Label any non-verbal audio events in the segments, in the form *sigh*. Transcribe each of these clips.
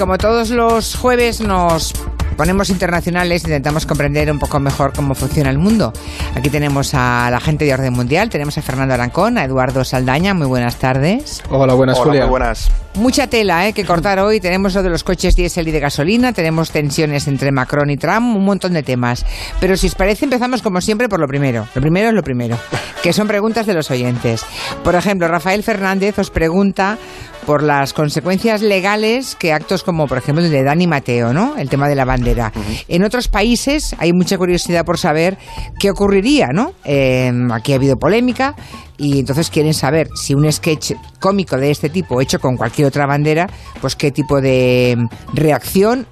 Como todos los jueves nos ponemos internacionales, intentamos comprender un poco mejor cómo funciona el mundo. Aquí tenemos a la gente de Orden Mundial, tenemos a Fernando Arancón, a Eduardo Saldaña, muy buenas tardes. Hola, buenas, Hola, Julia. muy buenas. Mucha tela ¿eh? que cortar hoy. Tenemos lo de los coches diésel y de gasolina, tenemos tensiones entre Macron y Trump, un montón de temas. Pero si os parece, empezamos como siempre por lo primero. Lo primero es lo primero, *laughs* que son preguntas de los oyentes. Por ejemplo, Rafael Fernández os pregunta por las consecuencias legales que actos como, por ejemplo, el de Dani Mateo, ¿no? El tema de la bandera. En otros países hay mucha curiosidad por saber qué ocurriría, ¿no? Eh, aquí ha habido polémica y entonces quieren saber si un sketch cómico de este tipo hecho con cualquier otra bandera, pues qué tipo de mm, reacción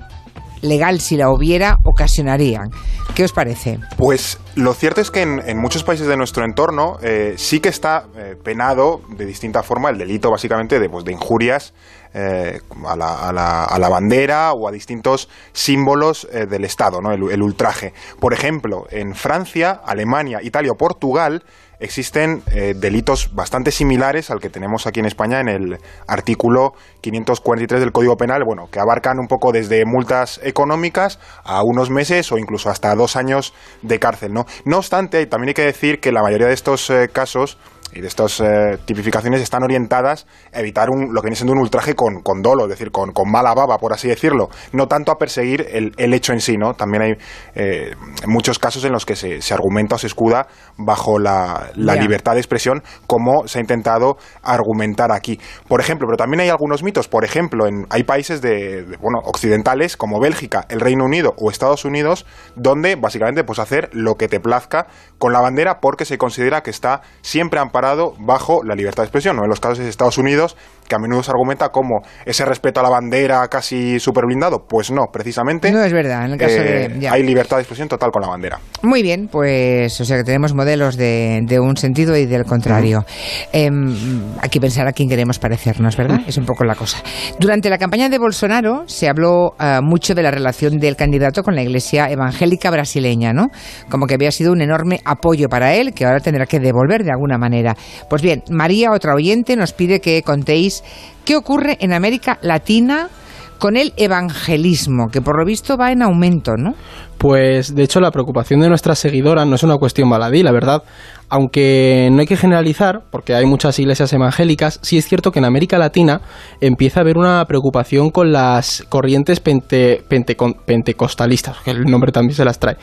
legal, si la hubiera, ocasionarían. ¿Qué os parece? Pues lo cierto es que en, en muchos países de nuestro entorno eh, sí que está eh, penado de distinta forma el delito básicamente de, pues, de injurias eh, a, la, a la- a la bandera o a distintos símbolos eh, del Estado, ¿no? el, ultraje. Por ejemplo, en Francia, Alemania, Italia o Portugal existen eh, delitos bastante similares al que tenemos aquí en España en el artículo 543 del Código Penal, bueno, que abarcan un poco desde multas económicas a unos meses o incluso hasta dos años de cárcel, ¿no? Obstante, también hay que decir que la mayoría de estos casos y de estas eh, tipificaciones están orientadas a evitar un, lo que viene siendo un ultraje con, con dolo, es decir, con, con mala baba, por así decirlo, no tanto a perseguir el, el hecho en sí, ¿no? También hay eh, muchos casos en los que se, se argumenta o se escuda bajo la, la libertad de expresión, como se ha intentado argumentar aquí. Por ejemplo, pero también hay algunos mitos, por ejemplo, en, hay países de, de, bueno, occidentales como Bélgica, el Reino Unido o Estados Unidos, donde básicamente puedes hacer lo que te plazca con la bandera porque se considera que está siempre amparado bajo la libertad de expresión. ¿no? En los casos de Estados Unidos, que a menudo se argumenta como ese respeto a la bandera casi súper blindado, pues no, precisamente No es verdad, en el caso eh, de... ya. hay libertad de expresión total con la bandera. Muy bien, pues o sea que tenemos modelos de, de un sentido y del contrario. Em, hay que pensar a quién queremos parecernos, ¿verdad? Es un poco la cosa. Durante la campaña de Bolsonaro se habló ah, mucho de la relación del candidato con la iglesia evangélica brasileña, ¿no? Como que había sido un enorme apoyo para él, que ahora tendrá que devolver de alguna manera. Pues bien, María, otra oyente, nos pide que contéis qué ocurre en América Latina con el evangelismo, que por lo visto va en aumento, ¿no? Pues de hecho la preocupación de nuestra seguidora no es una cuestión baladí, la verdad. Aunque no hay que generalizar, porque hay muchas iglesias evangélicas, sí es cierto que en América Latina empieza a haber una preocupación con las corrientes pentecostalistas, que el nombre también se las trae,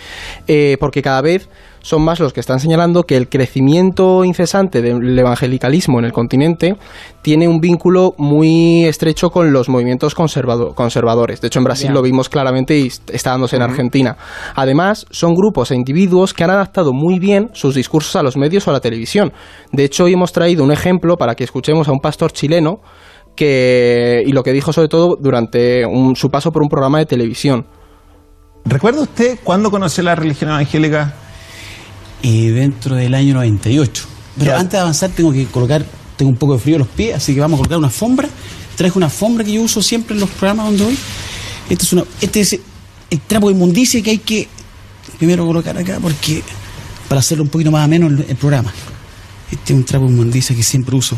Eh, porque cada vez son más los que están señalando que el crecimiento incesante del evangelicalismo en el continente tiene un vínculo muy estrecho con los movimientos conservado- conservadores. De hecho, en Brasil lo vimos claramente y est- está dándose en Argentina. Además, son grupos e individuos que han adaptado muy bien sus discursos a los medios o a la televisión. De hecho, hoy hemos traído un ejemplo para que escuchemos a un pastor chileno que y lo que dijo sobre todo durante un- su paso por un programa de televisión. ¿Recuerda usted cuándo conoció la religión evangélica? Y dentro del año 98. Pero Ya. antes de avanzar tengo que colocar, tengo un poco de frío en los pies, así que vamos a colocar una alfombra. Traje una alfombra que yo uso siempre en los programas donde voy. Este es, una, este es el trapo de inmundicia que hay que primero colocar acá porque para hacerlo un poquito más ameno el, el programa. Este es un trapo de inmundicia que siempre uso.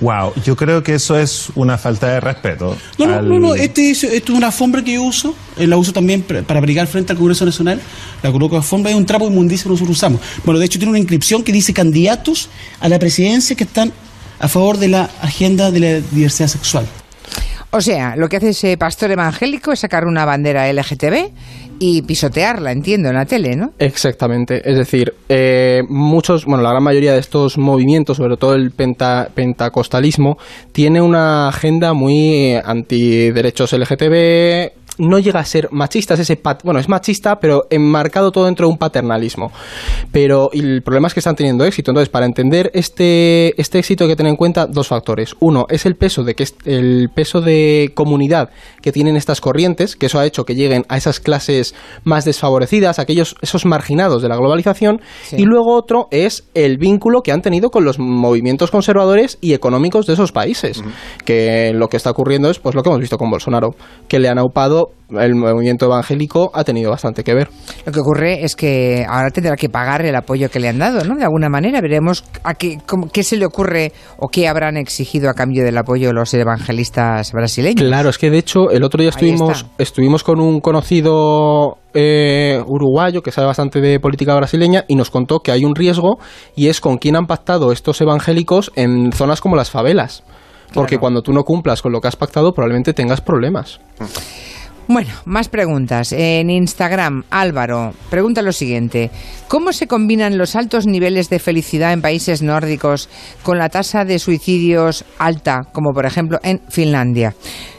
Wow, yo creo que eso es una falta de respeto. No, no, al- no, no, este es, esto es una alfombra que yo uso, eh, la uso también para abrigar frente al Congreso Nacional, la coloco de alfombra, es un trapo de inmundicia que nosotros usamos. Bueno, de hecho tiene una inscripción que dice candidatos a la presidencia que están a favor de la agenda de la diversidad sexual. O sea, lo que hace ese pastor evangélico es sacar una bandera LGTB y pisotearla, entiendo, en la tele, ¿no? Exactamente, es decir, eh, muchos, bueno, la gran mayoría de estos movimientos, sobre todo el penta- pentecostalismo, tiene una agenda muy eh, antiderechos LGTB, no llega a ser machista, es ese pat- bueno, es machista, pero enmarcado todo dentro de un paternalismo. Pero el problema es que están teniendo éxito. Entonces, para entender este, este éxito hay que tener en cuenta dos factores. Uno, es el peso de que el peso de comunidad que tienen estas corrientes, que eso ha hecho que lleguen a esas clases más desfavorecidas, aquellos esos marginados de la globalización, Sí. y luego otro es el vínculo que han tenido con los movimientos conservadores y económicos de esos países, que lo que está ocurriendo es pues lo que hemos visto con Bolsonaro, que le han aupado el movimiento evangélico ha tenido bastante que ver. Lo que ocurre es que ahora tendrá que pagar el apoyo que le han dado, ¿no? De alguna manera veremos a qué, cómo- qué se le ocurre o qué habrán exigido a cambio del apoyo los evangelistas brasileños. Claro, es que de hecho el otro día estuvimos, estuvimos con un conocido eh, uruguayo que sabe bastante de política brasileña y nos contó que hay un riesgo y es con quién han pactado estos evangélicos en zonas como las favelas. Porque Claro. cuando tú no cumplas con lo que has pactado probablemente tengas problemas. Bueno, más preguntas. En Instagram, Álvaro pregunta lo siguiente. ¿Cómo se combinan los altos niveles de felicidad en países nórdicos con la tasa de suicidios alta, como por ejemplo en Finlandia?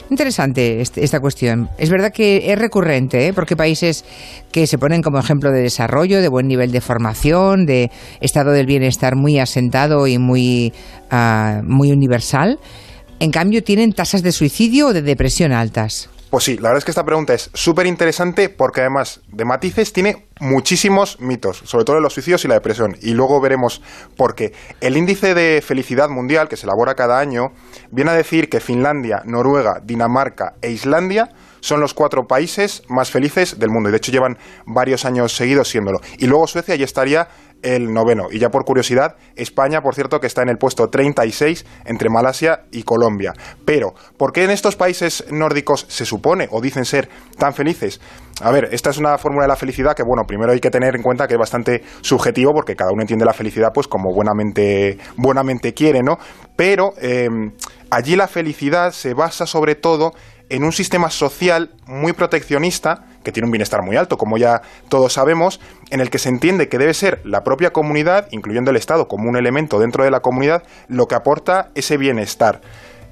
Interesante este- esta cuestión. Es verdad que es recurrente, ¿eh? porque países que se ponen como ejemplo de desarrollo, de buen nivel de formación, de estado del bienestar muy asentado y muy, ah, muy universal, en cambio tienen tasas de suicidio o de depresión altas. Pues sí, la verdad es que esta pregunta es súper interesante porque además de matices tiene muchísimos mitos, sobre todo en los suicidios y la depresión. Y luego veremos por qué. El índice de felicidad mundial que se elabora cada año viene a decir que Finlandia, Noruega, Dinamarca e Islandia son los cuatro países más felices del mundo. Y de hecho llevan varios años seguidos siéndolo. Y luego Suecia ya estaría el noveno. Y ya por curiosidad, España, por cierto, que está en el puesto 36 entre Malasia y Colombia. Pero, ¿por qué en estos países nórdicos se supone o dicen ser tan felices? A ver, esta es una fórmula de la felicidad que, bueno, primero hay que tener en cuenta que es bastante subjetivo porque cada uno entiende la felicidad pues como buenamente, buenamente quiere, ¿no? Pero eh, allí la felicidad se basa sobre todo en un sistema social muy proteccionista, que tiene un bienestar muy alto, como ya todos sabemos, en el que se entiende que debe ser la propia comunidad, incluyendo el Estado como un elemento dentro de la comunidad, lo que aporta ese bienestar.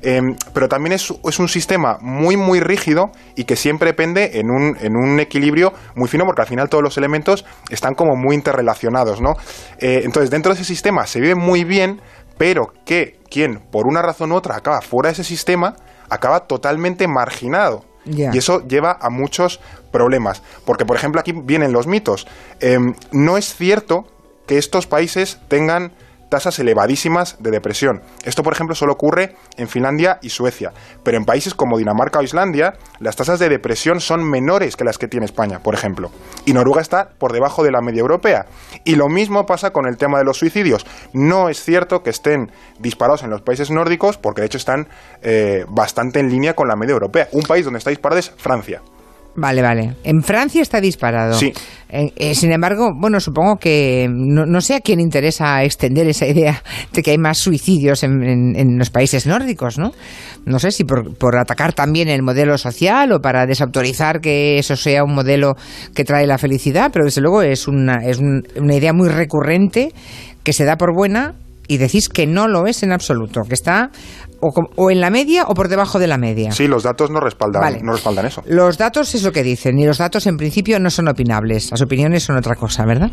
Eh, pero también es, es, un sistema muy, muy rígido y que siempre pende en un, en un, equilibrio muy fino, porque al final todos los elementos están como muy interrelacionados, ¿no? Eh, entonces, dentro de ese sistema se vive muy bien, pero que quien, por una razón u otra, acaba fuera de ese sistema, acaba totalmente marginado. Y eso lleva a muchos problemas. Porque, por ejemplo, aquí vienen los mitos. Eh, no es cierto que estos países tengan tasas elevadísimas de depresión. Esto, por ejemplo, solo ocurre en Finlandia y Suecia. Pero en países como Dinamarca o Islandia, las tasas de depresión son menores que las que tiene España, por ejemplo. Y Noruega está por debajo de la media europea. Y lo mismo pasa con el tema de los suicidios. No es cierto que estén disparados en los países nórdicos, porque de hecho están eh, bastante en línea con la media europea. Un país donde está disparado es Francia. Vale, vale. En Francia está disparado. Sí. Eh, eh, sin embargo, bueno, supongo que no, no, sé a quién interesa extender esa idea de que hay más suicidios en, en, en los países nórdicos, ¿no? No sé si por, por, atacar también el modelo social o para desautorizar que eso sea un modelo que trae la felicidad, pero desde luego es una, es un, una idea muy recurrente que se da por buena y decís que no lo es en absoluto, que está o, o, en la media o por debajo de la media. Sí, los datos no respaldan, vale. no respaldan eso. Los datos es lo que dicen y los datos en principio no son opinables. Las opiniones son otra cosa, ¿verdad?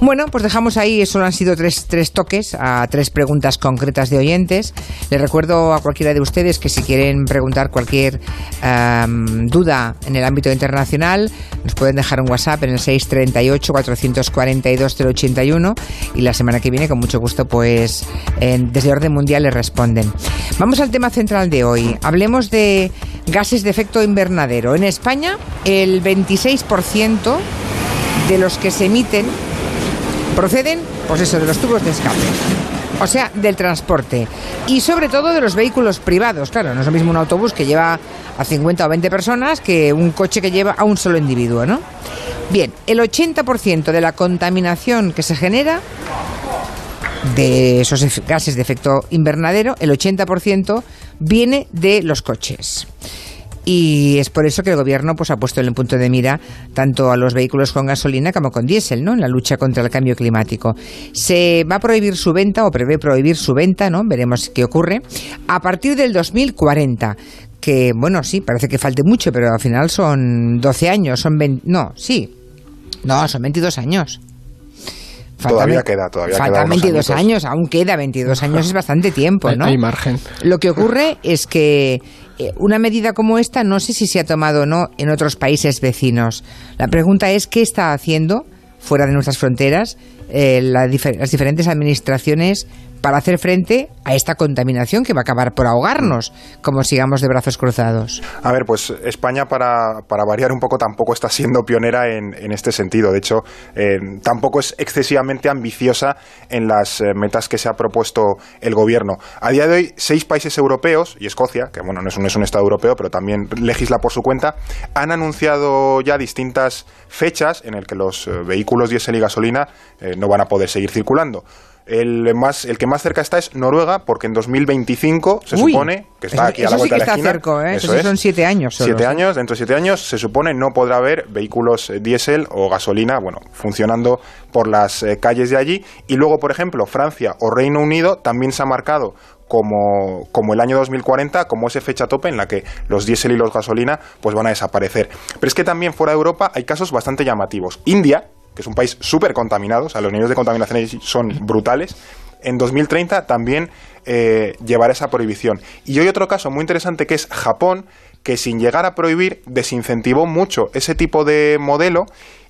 Bueno, pues dejamos ahí, solo han sido tres, tres toques a tres preguntas concretas de oyentes. Les recuerdo a cualquiera de ustedes que si quieren preguntar cualquier um, duda en el ámbito internacional, nos pueden dejar un WhatsApp en el 638-442-081 y la semana que viene, con mucho gusto, pues en, desde Orden Mundial les responden. Vamos al tema central de hoy. Hablemos de gases de efecto invernadero. En España, el 26% de los que se emiten proceden, pues eso, de los tubos de escape. O sea, del transporte. Y sobre todo de los vehículos privados. Claro, no es lo mismo un autobús que lleva a 50 o 20 personas que un coche que lleva a un solo individuo, ¿no? Bien, el 80% de la contaminación que se genera de esos gases de efecto invernadero, el 80% viene de los coches. Y es por eso que el gobierno pues, ha puesto en el punto de mira tanto a los vehículos con gasolina como con diésel, ¿no? En la lucha contra el cambio climático. Se va a prohibir su venta o prevé prohibir su venta, ¿no? Veremos qué ocurre. A partir del 2040 que, bueno, sí, parece que falte mucho, pero al final son 12 años, son 20, no, sí, no, son 22 años. Faltan, todavía queda, todavía faltan queda 22 años, aún queda 22 años, es bastante tiempo, ¿no? Hay, hay margen. Lo que ocurre es que eh, una medida como esta no sé si se ha tomado o no en otros países vecinos. La pregunta es qué está haciendo fuera de nuestras fronteras eh, la difer las diferentes administraciones para hacer frente a esta contaminación que va a acabar por ahogarnos, como sigamos de brazos cruzados. A ver, pues España, para, variar un poco, tampoco está siendo pionera en, este sentido. De hecho, eh, tampoco es excesivamente ambiciosa en las eh, metas que se ha propuesto el gobierno. A día de hoy, seis países europeos, y Escocia, que bueno, no es un, es un Estado europeo, pero también legisla por su cuenta, han anunciado ya distintas fechas en el que los eh, vehículos diésel y gasolina no van a poder seguir circulando. El, más, el que más cerca está es Noruega, porque en 2025 se Uy, supone que está eso- aquí a la sí vuelta que de la está esquina. cerca, ¿eh? Eso es. son siete años solo, Siete sí. años, dentro de siete años se supone no podrá haber vehículos eh, diésel o gasolina, bueno, funcionando por las eh, calles de allí. Y luego, por ejemplo, Francia o Reino Unido también se ha marcado como, como el año 2040, como esa fecha tope en la que los diésel y los gasolina pues van a desaparecer. Pero es que también fuera de Europa hay casos bastante llamativos. India, que es un país súper contaminado, o sea, los niveles de contaminación son brutales, en 2030 también eh, llevará esa prohibición. Y hay otro caso muy interesante que es Japón, que sin llegar a prohibir desincentivó mucho ese tipo de modelo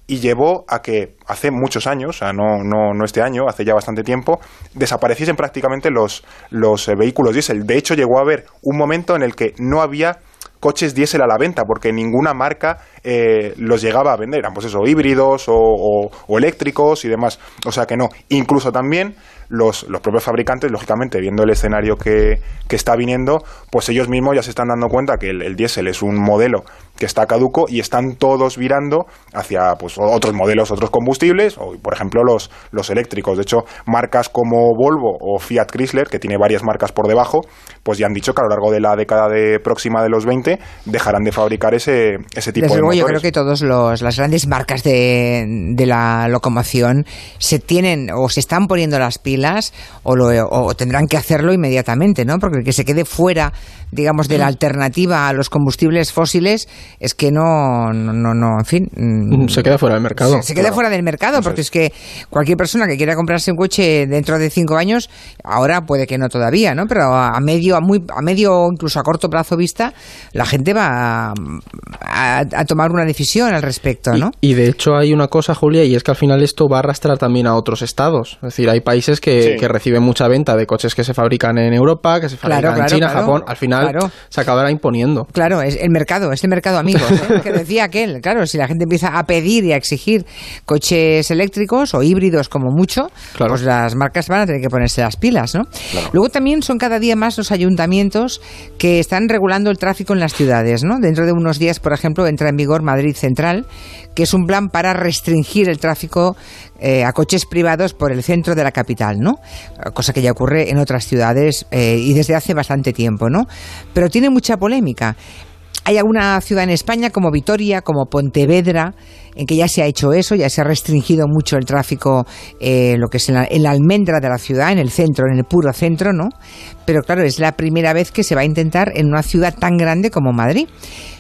y llevó a que hace muchos años, o sea, no, no, no este año, hace ya bastante tiempo, desapareciesen prácticamente los, los eh, vehículos diésel. De hecho, llegó a haber un momento en el que no había coches diésel a la venta porque ninguna marca eh, los llegaba a vender. Eran pues eso, híbridos o, o- o eléctricos y demás. O sea que no. Incluso también los, los propios fabricantes, lógicamente, viendo el escenario que, que está viniendo, pues ellos mismos ya se están dando cuenta que el, el diésel es un modelo que está caduco y están todos virando hacia pues, otros modelos, otros combustibles, o por ejemplo los, los eléctricos. De hecho, marcas como Volvo o Fiat Chrysler, que tiene varias marcas por debajo, pues ya han dicho que a lo largo de la década de próxima de los 20 dejarán de fabricar ese, ese tipo Desde de luego, yo motores. creo que todas las grandes marcas de, de la locomoción se tienen o se están poniendo las pilas o, lo, o tendrán que hacerlo inmediatamente, ¿no? Porque el que se quede fuera, digamos, de la alternativa a los combustibles fósiles es que no, no, no, no, en fin. mm, Se queda fuera del mercado. Se, se queda fuera del mercado, porque es. que cualquier persona que quiera comprarse un coche dentro de cinco años, ahora puede que no todavía, ¿no? Pero a, medio, a muy, a medio incluso a corto plazo vista, la gente va a, a- a tomar una decisión al respecto, ¿no? Y, y de hecho hay una cosa, Julia, y es que al final esto va a arrastrar también a otros estados. Es decir, hay países que, Sí. que reciben mucha venta de coches que se fabrican en Europa, que se fabrican Claro, claro, en China, claro. Japón. Al final Claro. se acabará imponiendo. Claro, es el mercado, es el mercado, amigos. *laughs* ¿eh? que decía aquel, claro, si la gente empieza a pedir y a exigir coches eléctricos o híbridos como mucho, Claro. pues las marcas van a tener que ponerse las pilas, ¿no? Luego también son cada día más los ayuntamientos que están regulando el tráfico en las ciudades, ¿no? Dentro de unos días, por ejemplo, entra en vigor Madrid Central, que es un plan para restringir el tráfico eh, a coches privados por el centro de la capital, ¿no? Cosa que ya ocurre en otras ciudades eh, y desde hace bastante tiempo, ¿no? Pero tiene mucha polémica. Hay alguna ciudad en España como Vitoria, como Pontevedra, en que ya se ha hecho eso, ya se ha restringido mucho el tráfico, eh, lo que es en la, en la almendra de la ciudad, en el centro, en el puro centro, ¿no? Pero claro, es la primera vez que se va a intentar en una ciudad tan grande como Madrid.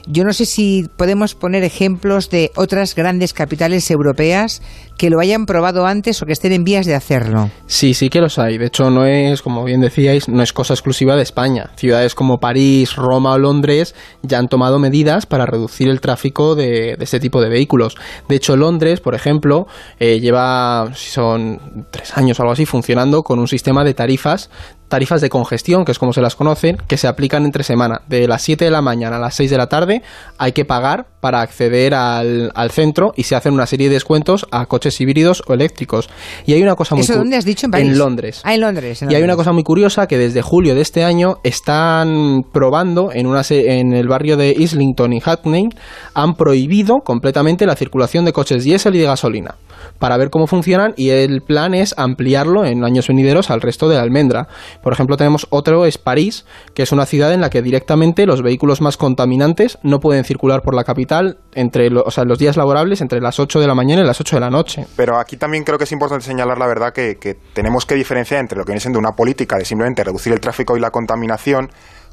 Yo no sé si podemos poner ejemplos de otras grandes capitales europeas que lo hayan probado antes o que estén en vías de hacerlo. Sí, sí que los hay. De hecho, no es, como bien decíais, no es cosa exclusiva de España. Ciudades como París, Roma o Londres ya han tomado medidas para reducir el tráfico de, de este tipo de vehículos. De hecho, Londres, por ejemplo, eh, lleva, si son tres años o algo así, funcionando con un sistema de tarifas tarifas de congestión, que es como se las conocen, que se aplican entre semana. De las 7 de la mañana a las 6 de la tarde hay que pagar para acceder al, al centro y se hacen una serie de descuentos a coches híbridos o eléctricos. Y hay una cosa muy ¿Eso cu- dónde has dicho? En París. Londres. Ah, en Londres. en Y hay una cosa muy curiosa que desde julio de este año están probando en, una en el barrio de Islington y Hackney, han prohibido completamente la circulación de coches diésel y de gasolina para ver cómo funcionan y el plan es ampliarlo en años venideros al resto de la almendra. Por ejemplo, tenemos otro, es París, que es una ciudad en la que directamente los vehículos más contaminantes no pueden circular por la capital entre o sea, los días laborables entre las 8 de la mañana y las 8 de la noche. Pero aquí también creo que es importante señalar la verdad que tenemos que diferenciar entre lo que viene siendo una política de simplemente reducir el tráfico y la contaminación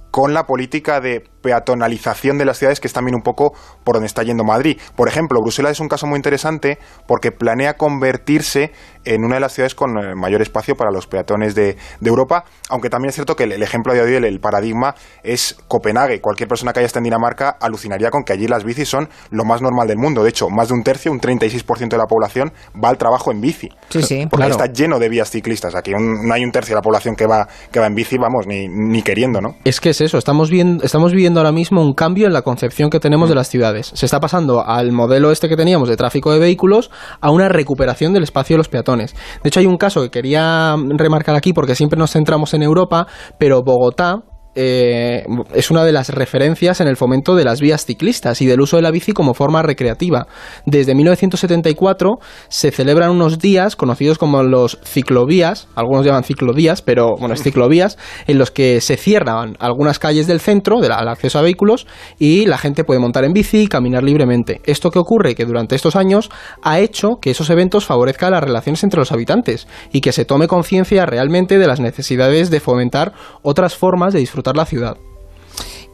con la política de peatonalización de las ciudades, que es también un poco por donde está yendo Madrid. Por ejemplo, Bruselas es un caso muy interesante porque planea convertirse en una de las ciudades con eh, mayor espacio para los peatones de, Europa, aunque también es cierto que el, ejemplo de hoy, el, paradigma, es Copenhague. Cualquier persona que haya estado en Dinamarca alucinaría con que allí las bicis son lo más normal del mundo. De hecho, más de un tercio, un 36% de la población va al trabajo en bici. Sí, sí. Porque está lleno de vías ciclistas. Aquí no hay un tercio de la población que va, que va en bici, vamos, ni, ni queriendo, ¿no? Es que es eso, estamos, viendo, estamos viviendo ahora mismo un cambio en la concepción que tenemos de las ciudades. Se está pasando al modelo este que teníamos de tráfico de vehículos a una recuperación del espacio de los peatones. De hecho, hay un caso que quería remarcar aquí porque siempre nos centramos en Europa, pero Bogotá, eh, es una de las referencias en el fomento de las vías ciclistas y del uso de la bici como forma recreativa. Desde 1974 se celebran unos días conocidos como los ciclovías, algunos llaman ciclodías, pero bueno, es *laughs* ciclovías, en los que se cierran algunas calles del centro del acceso a vehículos y la gente puede montar en bici y caminar libremente. Esto que ocurre que durante estos años ha hecho que esos eventos favorezcan las relaciones entre los habitantes y que se tome conciencia realmente de las necesidades de fomentar otras formas de disfrutar la ciudad.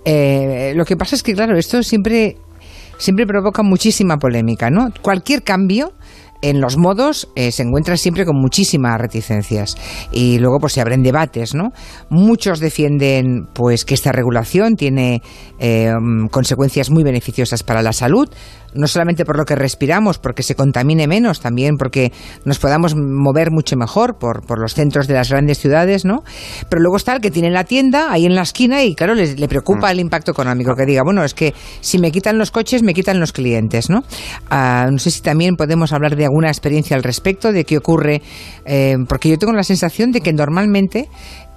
Eh, lo que pasa es que, claro, esto siempre, siempre provoca muchísima polémica, ¿no? Cualquier cambio en los modos eh, se encuentra siempre con muchísimas reticencias y luego pues se abren debates, ¿no? Muchos defienden pues que esta regulación tiene eh, consecuencias muy beneficiosas para la salud, no solamente por lo que respiramos, porque se contamine menos, también porque nos podamos mover mucho mejor por, por los centros de las grandes ciudades, ¿no? Pero luego está el que tiene la tienda ahí en la esquina y, claro, le, preocupa mm. el impacto económico, que diga, bueno, es que si me quitan los coches, me quitan los clientes, ¿no? Ah, no sé si también podemos hablar de alguna experiencia al respecto, de qué ocurre, eh, porque yo tengo la sensación de que normalmente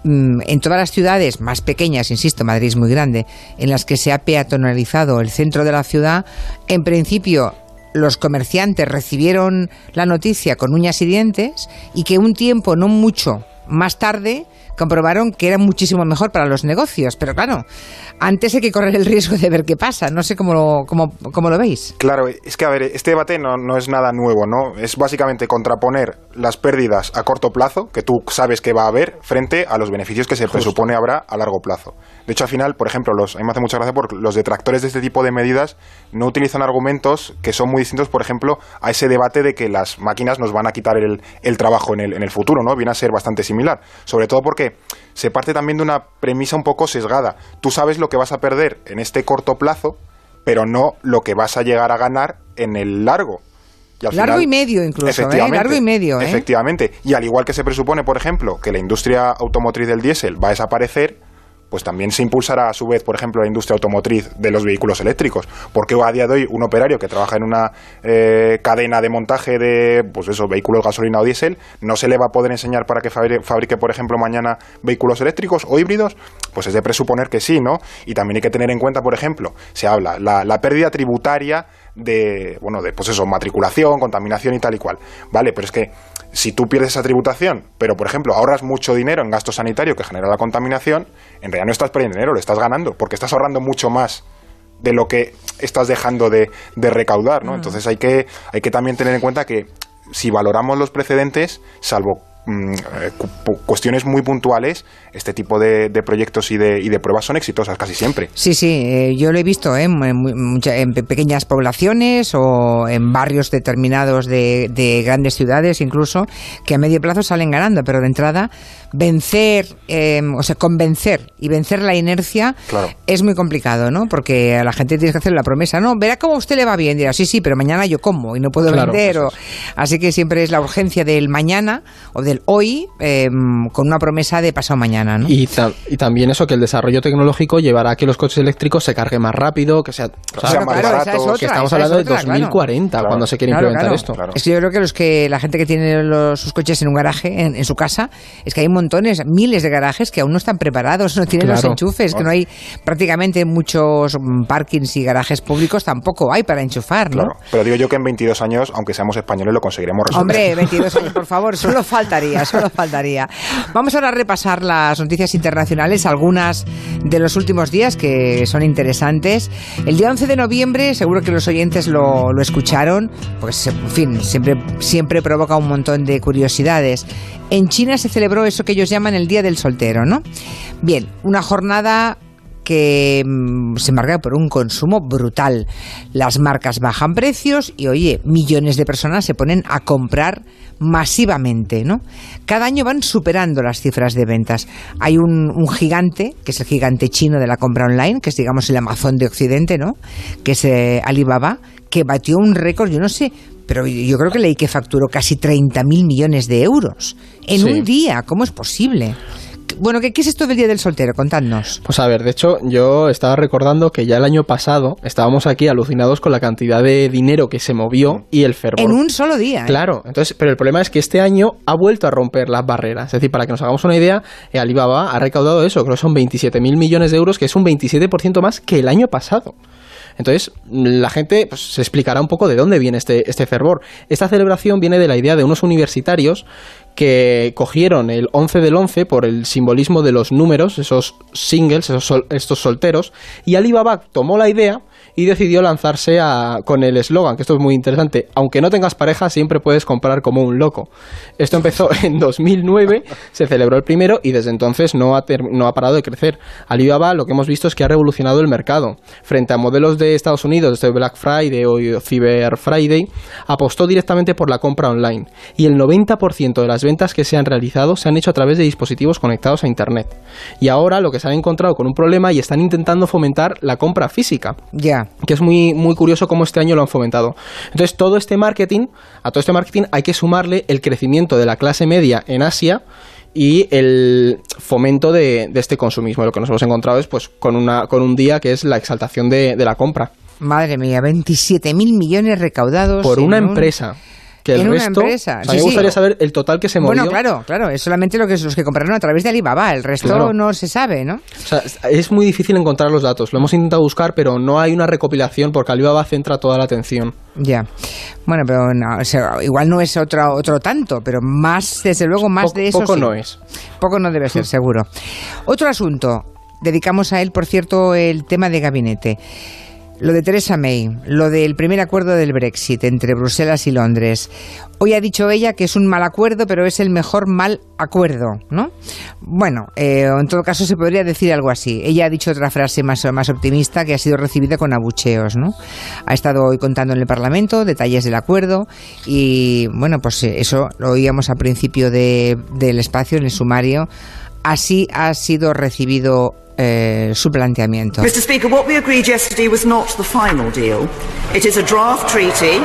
Mm, en todas las ciudades más pequeñas, insisto, Madrid es muy grande, en las que se ha peatonalizado el centro de la ciudad, en principio los comerciantes recibieron la noticia con uñas y dientes y que un tiempo, no mucho más tarde, comprobaron que era muchísimo mejor para los negocios. Pero claro, antes hay que correr el riesgo de ver qué pasa. No sé cómo lo, cómo, lo veis. Claro, es que a ver, este debate no, no, es nada nuevo, ¿no? Es básicamente contraponer las pérdidas a corto plazo, que tú sabes que va a haber, frente a los beneficios que se presupone habrá a largo plazo. De hecho, al final, por ejemplo, los, a mí me hace mucha gracia porque los detractores de este tipo de medidas no utilizan argumentos que son muy distintos, por ejemplo, a ese debate de que las máquinas nos van a quitar el, el trabajo en el, en el futuro, ¿no? Viene a ser bastante similar. Sobre todo porque se parte también de una premisa un poco sesgada. Tú sabes lo que vas a perder en este corto plazo, pero no lo que vas a llegar a ganar en el largo. Largo y medio incluso, ¿eh? largo y medio. ¿eh? Efectivamente. Y al igual que se presupone, por ejemplo, que la industria automotriz del diésel va a desaparecer, pues también se impulsará a su vez, por ejemplo, la industria automotriz de los vehículos eléctricos. Porque a día de hoy un operario que trabaja en una eh, cadena de montaje de pues eso, vehículos gasolina o diésel no se le va a poder enseñar para que fabrique, por ejemplo, mañana vehículos eléctricos o híbridos? Pues es de presuponer que sí, ¿no? Y también hay que tener en cuenta, por ejemplo, se habla la, la pérdida tributaria de, bueno, de, pues eso, matriculación, contaminación y tal y cual. Vale, pero es que si tú pierdes esa tributación, pero por ejemplo ahorras mucho dinero en gasto sanitario que genera la contaminación, en realidad no estás perdiendo dinero, lo estás ganando, porque estás ahorrando mucho más de lo que estás dejando de, de recaudar, ¿no? Mm. Entonces hay que, hay que también tener en cuenta que si valoramos los precedentes, salvo Mm, eh, cuestiones muy puntuales, este tipo de, proyectos y de, y de, pruebas son exitosas casi siempre. Sí, sí, eh, yo lo he visto ¿eh? en, pequeñas poblaciones o en barrios determinados de, de, grandes ciudades incluso, que a medio plazo salen ganando, pero de entrada vencer, em, o sea, convencer y vencer la inercia es muy complicado, ¿no? Porque a la gente tienes que hacer la promesa, no, verá cómo a usted le va bien, dirá, sí, sí, pero mañana yo como y no puedo vender. Así que siempre es la urgencia del mañana o del hoy em, con una promesa de pasado mañana, ¿no? Y, y, también eso, que el desarrollo tecnológico llevará a que los coches eléctricos se carguen más rápido, que sea, más baratos. que estamos hablando de 2040 cuando se quiere implementar esto. Es que yo creo que los que la gente que tiene los, sus coches en un garaje, en, en su casa, es que hay montones, miles de garajes que aún no están preparados, no tienen los enchufes, que no hay prácticamente muchos mm, parkings y garajes públicos tampoco hay para enchufar, ¿no? Pero digo yo que en 22 años, aunque seamos españoles, lo conseguiremos resolver. Hombre, 22 años, por favor, *laughs* solo faltaría, *laughs* solo faltaría. Vamos ahora a repasar las noticias internacionales, algunas de los últimos días que son interesantes. El día 11 de noviembre, seguro que los oyentes lo, escucharon, pues en fin, siempre, siempre provoca un montón de curiosidades. En China se celebró eso que ellos llaman el Día del Soltero, ¿no? Bien, una jornada que mm, se marca por un consumo brutal. Las marcas bajan precios y, oye, millones de personas se ponen a comprar masivamente, ¿no? Cada año van superando las cifras de ventas. Hay un, un gigante, que es el gigante chino de la compra online, que es, digamos, el Amazon de Occidente, ¿no? Que es eh, Alibaba, que batió un récord, yo no sé, pero yo creo que leí que facturó casi 30.000 millones de euros en Sí. un día. ¿Cómo es posible? Bueno, ¿qué, ¿qué es esto del Día del Soltero? Contadnos. Pues a ver, de hecho, yo estaba recordando que ya el año pasado estábamos aquí alucinados con la cantidad de dinero que se movió y el fervor. En un solo día. ¿eh? Claro, entonces, pero el problema es que este año ha vuelto a romper las barreras. Es decir, para que nos hagamos una idea, eh, Alibaba ha recaudado eso, creo que son 27.000 millones de euros, que es un 27% más que el año pasado. Entonces, la gente pues, se explicará un poco de dónde viene este, este fervor. Esta celebración viene de la idea de unos universitarios que cogieron el 11 del 11 por el simbolismo de los números, esos singles, esos sol- estos solteros, y Alibaba tomó la idea y decidió lanzarse a- con el eslogan, que esto es muy interesante, aunque no tengas pareja, siempre puedes comprar como un loco. Esto empezó *laughs* en 2009, se celebró el primero y desde entonces no ha, no ha parado de crecer. Alibaba lo que hemos visto es que ha revolucionado el mercado. Frente a modelos de Estados Unidos, desde Black Friday o Cyber Friday, apostó directamente por la compra online y el 90% de las ventas que se han realizado se han hecho a través de dispositivos conectados a Internet. Y ahora lo que se han encontrado con un problema y están intentando fomentar la compra física. Que es muy, muy curioso cómo este año lo han fomentado. Entonces, todo este marketing, a todo este marketing hay que sumarle el crecimiento de la clase media en Asia y el fomento de, de este consumismo. Lo que nos hemos encontrado es pues con, una, con un día que es la exaltación de, de la compra Madre mía, 27.000 millones recaudados. por una un- empresa. Que el en una resto, empresa, o sea, sí, me sí. gustaría saber el total que se movió. Bueno, claro, claro, es solamente lo que los que compraron a través de Alibaba, el resto Claro. no se sabe, ¿no? O sea, es muy difícil encontrar los datos. Lo hemos intentado buscar, pero no hay una recopilación porque Alibaba centra toda la atención. Ya. Bueno, pero no, o sea, igual no es otro, otro tanto, pero más, desde luego, más de eso. poco sí. no es. Poco no debe ser, seguro. Otro asunto. Dedicamos a él, por cierto, el tema de gabinete. Lo de Theresa May, lo del primer acuerdo del Brexit entre Bruselas y Londres. Hoy ha dicho ella que es un mal acuerdo, pero es el mejor mal acuerdo, ¿no? Bueno, eh, en todo caso se podría decir algo así. Ella ha dicho otra frase más, más optimista que ha sido recibida con abucheos, ¿no? Ha estado hoy contando en el Parlamento detalles del acuerdo y, bueno, pues eso lo oíamos al principio de- del espacio, en el sumario. Así ha sido recibido eh, su planteamiento. Mr. Speaker, what we agreed yesterday was not the final deal. It is a draft treaty.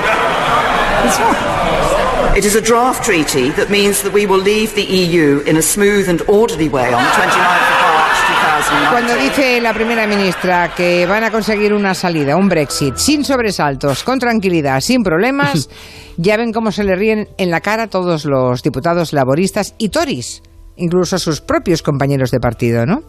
It's not. It is a draft treaty that means that we will leave the EU in a smooth and orderly way on the 29th of March 2019. Cuando dice la primera ministra que van a conseguir una salida, un Brexit, sin sobresaltos, con tranquilidad, sin problemas, *laughs* ya ven cómo se le ríen en la cara todos los diputados laboristas y Tories, incluso sus propios compañeros de partido, ¿no?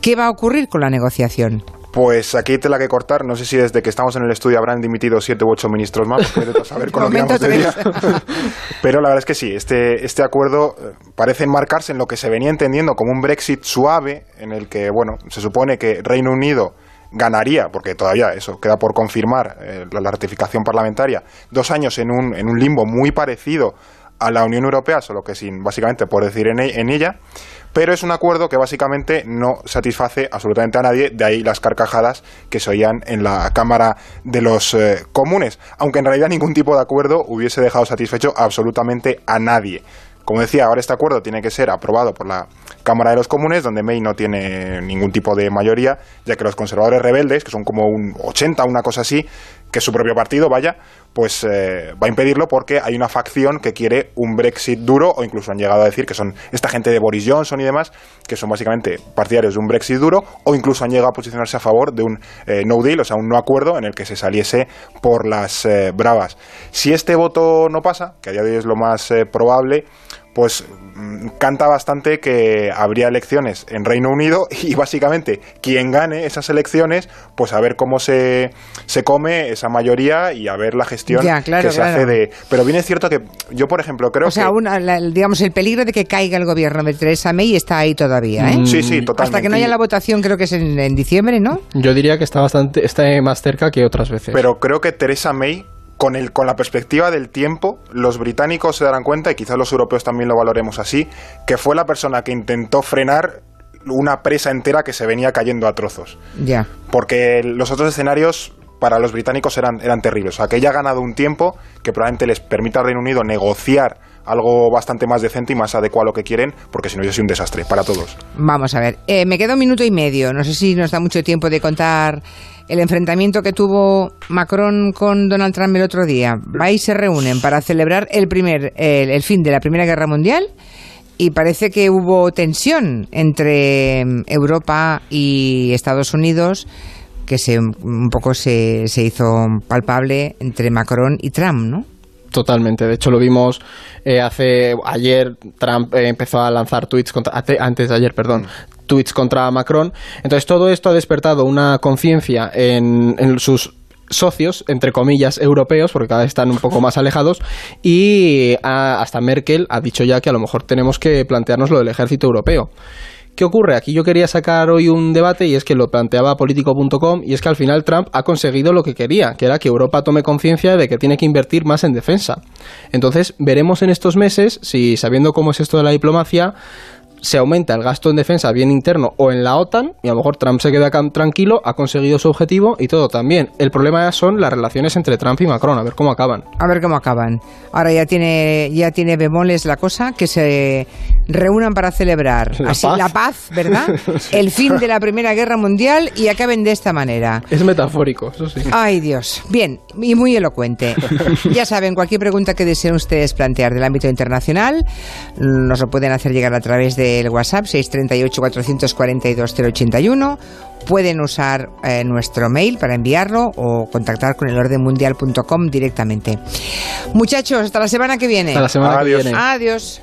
¿Qué va a ocurrir con la negociación? Pues aquí te la que cortar. No sé si desde que estamos en el estudio habrán dimitido siete u ocho ministros más, a saber *laughs* con lo de día. *laughs* Pero la verdad es que sí, este, este acuerdo eh, parece enmarcarse en lo que se venía entendiendo como un Brexit suave, en el que, bueno, se supone que Reino Unido ganaría, porque todavía eso queda por confirmar eh, la, la ratificación parlamentaria, dos años en un, en un limbo muy parecido a la Unión Europea, solo que sin básicamente por decir en, en ella, pero es un acuerdo que básicamente no satisface absolutamente a nadie, de ahí las carcajadas que se oían en la Cámara de los eh, Comunes, aunque en realidad ningún tipo de acuerdo hubiese dejado satisfecho absolutamente a nadie. Como decía, ahora este acuerdo tiene que ser aprobado por la Cámara de los Comunes, donde May no tiene ningún tipo de mayoría, ya que los conservadores rebeldes, que son como un 80, una cosa así, que su propio partido, vaya, pues eh, va a impedirlo porque hay una facción que quiere un Brexit duro, o incluso han llegado a decir que son esta gente de Boris Johnson y demás, que son básicamente partidarios de un Brexit duro, o incluso han llegado a posicionarse a favor de un eh, no deal, o sea, un no acuerdo en el que se saliese por las eh, bravas. Si este voto no pasa, que a día de hoy es lo más eh, probable, pues canta bastante que habría elecciones en Reino Unido *laughs* y básicamente quien gane esas elecciones, pues a ver cómo se, se come esa mayoría y a ver la gestión Ya, claro, que se claro. hace de... Pero bien es cierto que yo, por ejemplo, creo O sea, que... una- la- digamos, el peligro de que caiga el gobierno de Theresa May está ahí todavía, ¿eh? Sí, sí, totalmente. Hasta que no haya la votación, creo que es en, en diciembre, ¿no? Yo diría que está bastante está más cerca que otras veces. Pero creo que Theresa May, con, el, con la perspectiva del tiempo, los británicos se darán cuenta, y quizás los europeos también lo valoremos así, que fue la persona que intentó frenar una presa entera que se venía cayendo a trozos. Ya. Porque los otros escenarios para los británicos eran, eran terribles. O sea, que ella ha ganado un tiempo que probablemente les permita al Reino Unido negociar algo bastante más decente y más adecuado a lo que quieren, porque si no, yo soy un desastre para todos. Vamos a ver, eh, me queda un minuto y medio. No sé si nos da mucho tiempo de contar el enfrentamiento que tuvo Macron con Donald Trump el otro día. Va y se reúnen para celebrar el, primer, el, el fin de la Primera Guerra Mundial y parece que hubo tensión entre mm, Europa y Estados Unidos que se, un poco se, se hizo palpable entre Macron y Trump, ¿no? Totalmente. De hecho, lo vimos eh, hace ayer. Trump eh, empezó a lanzar tweets contra, antes de ayer, perdón, tweets contra Macron. Entonces, todo esto ha despertado una conciencia en, sus socios, entre comillas, europeos, porque cada vez están un poco más alejados, y ah, hasta Merkel ha dicho ya que a lo mejor tenemos que plantearnos lo del ejército europeo. ¿Qué ocurre? Aquí yo quería sacar hoy un debate y es que lo planteaba político.com y es que al final Trump ha conseguido lo que quería, que era que Europa tome conciencia de que tiene que invertir más en defensa. Entonces veremos en estos meses si, sabiendo cómo es esto de la diplomacia, se aumenta el gasto en defensa bien interno o en la OTAN y a lo mejor Trump se queda tranquilo, ha conseguido su objetivo y todo también. El problema son las relaciones entre Trump y Macron, a ver cómo acaban. A ver cómo acaban. Ahora ya tiene, ya tiene bemoles la cosa, que se reúnan para celebrar La así, paz. la paz, ¿verdad? *laughs* El fin de la Primera Guerra Mundial y acaben de esta manera. Es metafórico, eso sí. Ay Dios, bien, y muy elocuente. *laughs* Ya saben, cualquier pregunta que deseen ustedes plantear del ámbito internacional, nos lo pueden hacer llegar a través del WhatsApp 638-442-081. Pueden usar eh, nuestro mail para enviarlo o contactar con el ordenmundial.com directamente. Muchachos, hasta la semana que viene. Hasta la semana Adiós. que viene. Adiós.